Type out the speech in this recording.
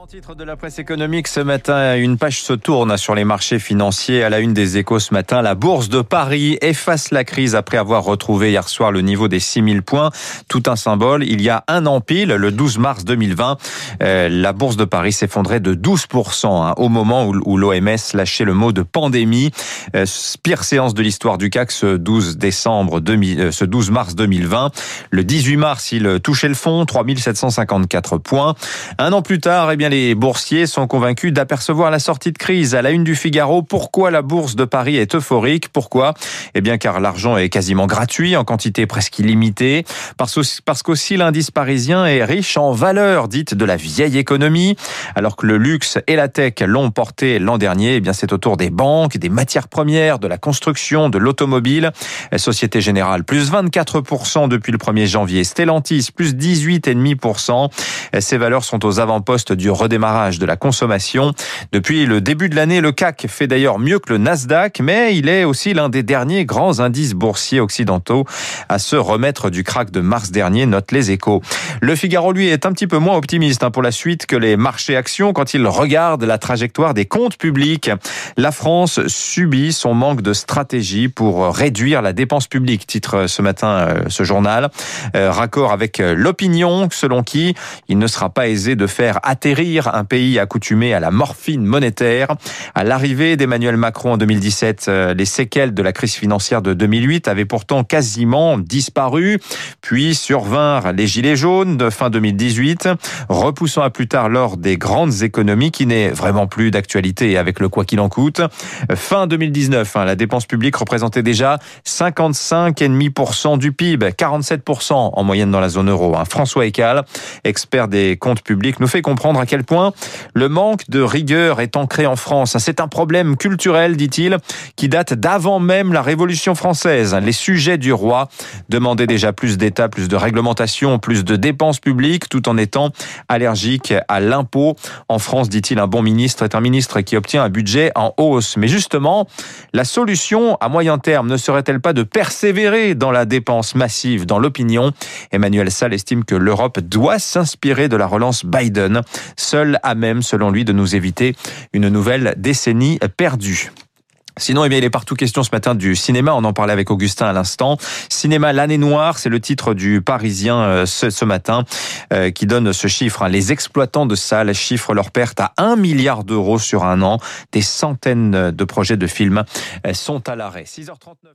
Grand titre de la presse économique ce matin, une page se tourne sur les marchés financiers. À la une des échos ce matin, la bourse de Paris efface la crise après avoir retrouvé hier soir le niveau des 6000 points. Tout un symbole. Il y a un an pile, le 12 mars 2020, euh, la bourse de Paris s'effondrait de 12% hein, au moment où, l'OMS lâchait le mot de pandémie. Euh, pire séance de l'histoire du CAC ce 12 décembre 2000, euh, ce 12 mars 2020. Le 18 mars, il touchait le fond, 3754 points. Un an plus tard, eh bien, les boursiers sont convaincus d'apercevoir la sortie de crise. À la une du Figaro, pourquoi la bourse de Paris est euphorique? Pourquoi? Eh bien, car l'argent est quasiment gratuit, en quantité presque illimitée. Parce qu'aussi l'indice parisien est riche en valeurs dites de la vieille économie. Alors que le luxe et la tech l'ont porté l'an dernier, eh bien, c'est au tour des banques, des matières premières, de la construction, de l'automobile. Société Générale, plus 24% depuis le 1er janvier. Stellantis, plus 18,5%. Ces valeurs sont aux avant-postes du redémarrage de la consommation. Depuis le début de l'année, le CAC fait d'ailleurs mieux que le Nasdaq, mais il est aussi l'un des derniers grands indices boursiers occidentaux à se remettre du crack de mars dernier, note les échos. Le Figaro, lui, est un petit peu moins optimiste hein, pour la suite que les marchés actions quand il regarde la trajectoire des comptes publics. La France subit son manque de stratégie pour réduire la dépense publique, titre ce matin euh, ce journal. Euh, raccord avec l'opinion selon qui il ne sera pas aisé de faire atterrir un pays accoutumé à la morphine monétaire. À l'arrivée d'Emmanuel Macron en 2017, euh, les séquelles de la crise financière de 2008 avaient pourtant quasiment disparu. Puis survinrent les gilets jaunes de fin 2018, repoussant à plus tard lors des grandes économies qui n'est vraiment plus d'actualité avec le quoi qu'il en coûte. Fin 2019, hein, la dépense publique représentait déjà 55,5% du PIB, 47% en moyenne dans la zone euro. Hein. François Ecal, expert des comptes publics, nous fait comprendre à quel point le manque de rigueur est ancré en France. C'est un problème culturel, dit-il, qui date d'avant même la Révolution française. Les sujets du roi demandaient déjà plus d'État, plus de réglementation, plus de dépenses publiques, tout en étant allergiques à l'impôt. En France, dit-il, un bon ministre est un ministre qui obtient un budget en hausse. Mais justement, la solution à moyen terme ne serait-elle pas de persévérer dans la dépense massive? Dans l'opinion Emmanuel Salle estime que l'Europe doit s'inspirer de la relance Biden, seul à même, selon lui, de nous éviter une nouvelle décennie perdue. Sinon, eh bien, il est partout question ce matin du cinéma. On en parlait avec Augustin à l'instant. Cinéma l'année noire, c'est le titre du Parisien euh, ce, matin euh, qui donne ce chiffre. Hein. Les exploitants de salles chiffrent leur perte à 1 milliard d'euros sur un an. Des centaines de projets de films euh, sont à l'arrêt. 6h39.